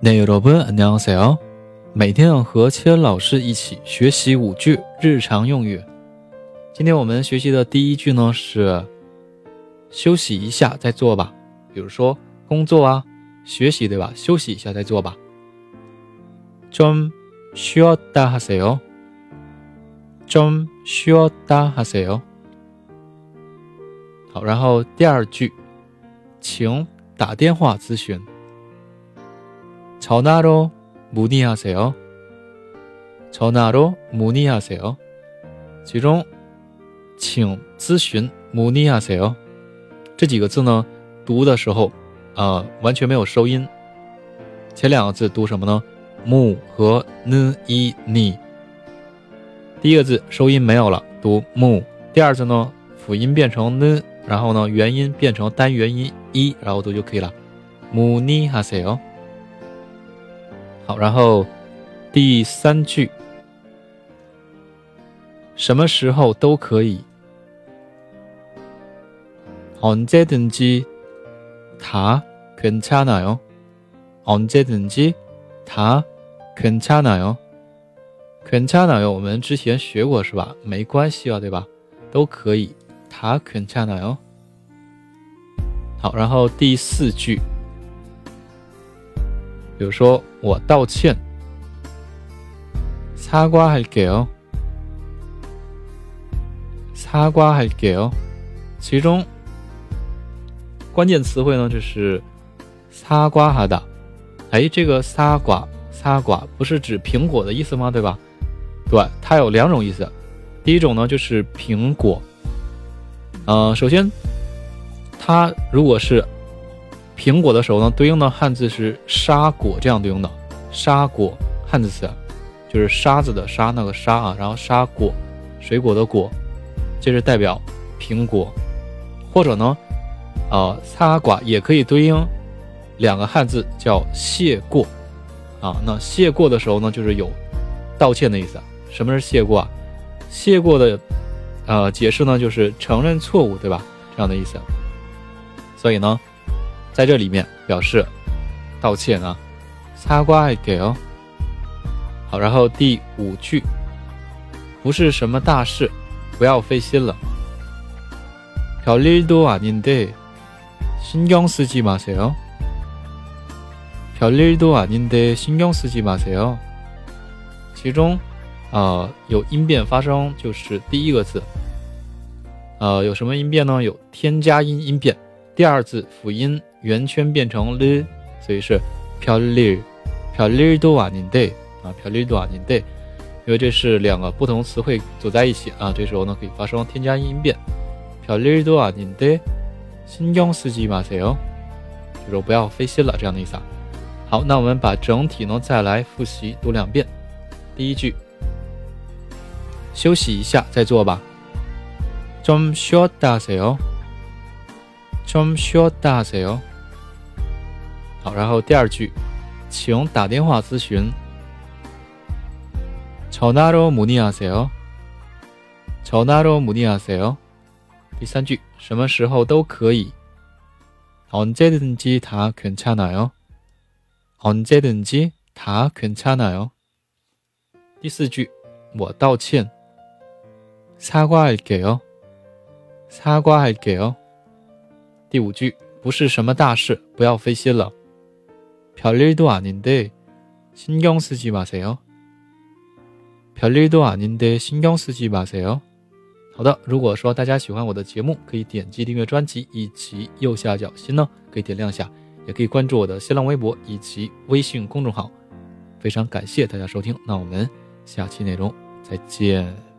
네여러분안녕하세요每天和千老师一起学习五句日常用语。今天我们学习的第一句呢是休息一下再做吧。比如说工作啊、学习对吧？休息一下再做吧。좀쉬었다하세 요。 좀쉬었다하세 요。 好，然后第二句，请打电话咨询。 전화로문의하세 요。 전화로문의하세 요。 其中，请咨询문의하세 요。 这几个字呢，读的时候，呃，完全没有收音。前两个字读什么呢？무和 n i ni。第一个字收音没有了，读 무。第二字呢，辅音变成 n，然后呢，元音变成单元音一，然后读就可以了。문의하세 요。 好，然后第三句，什么时候都可以。언제든지다괜찮아 요。 언제든지다괜찮아 요。 괜찮아 요， 我们之前学过是吧？没关系啊，对吧？都可以。다괜찮아 요。 好，然后第四句。 比如说，我道歉。사과할게 요。 사과할게 요。 其中关键词汇呢，就是사과하 다。 哎，这个사 과， 사 과， 不是指苹果的意思吗？对吧？对，它有两种意思。第一种呢，就是苹果。呃，首先，它如果是。 苹果的时候呢，对应的汉字是沙果，这样对应的沙果汉字词，就是沙子的沙那个沙啊，然后沙果，水果的果，这是代表苹果，或者呢，呃，擦寡也可以对应两个汉字叫谢过，啊，那谢过的时候呢，就是有道歉的意思。什么是谢过啊？谢过的呃解释呢，就是承认错误，对吧？这样的意思。所以呢。在这里面表示道歉啊，擦瓜还给哦。好，然后第五句，不是什么大事，不要费心了。별일도아닌데신경쓰지마세 요。 별일도아닌데신경쓰지마세 요。 其中，呃，有音变发生，就是第一个字，呃，有什么音变呢？有添加音音变，第二字辅音。 圆圈变成了，所以是飘일飘일도아닌 데， 啊，飘일도아닌 데， 因为这是两个不同词汇组在一起啊，这时候呢可以发生添加音变，飘일도아닌 데， 신경쓰지마세 요， 就是不要费心了这样的意思。啊。好，那我们把整体呢再来复习读两遍。第一句，休息一下再做吧。좀쉬었다하세 요， 좀쉬었다하세 요。 好，然后第二句，请打电话咨询。전화로문의하세 요。 전화로문의하세 요。 第三句，什么时候都可以。언제든지다괜찮아 요。 언제든지다괜찮아 요。 第四句，我道歉。사과할게 요。 사과할게 요。 第五句，不是什么大事，不要费心了。 별일도아닌데신경쓰지마세 요。 별일도아닌데신경쓰지마세 요。 好的，如果说大家喜欢我的节目，可以点击订阅专辑，以及右下角心呢可以点亮下，也可以关注我的新浪微博以及微信公众号。非常感谢大家收听，那我们下期内容再见。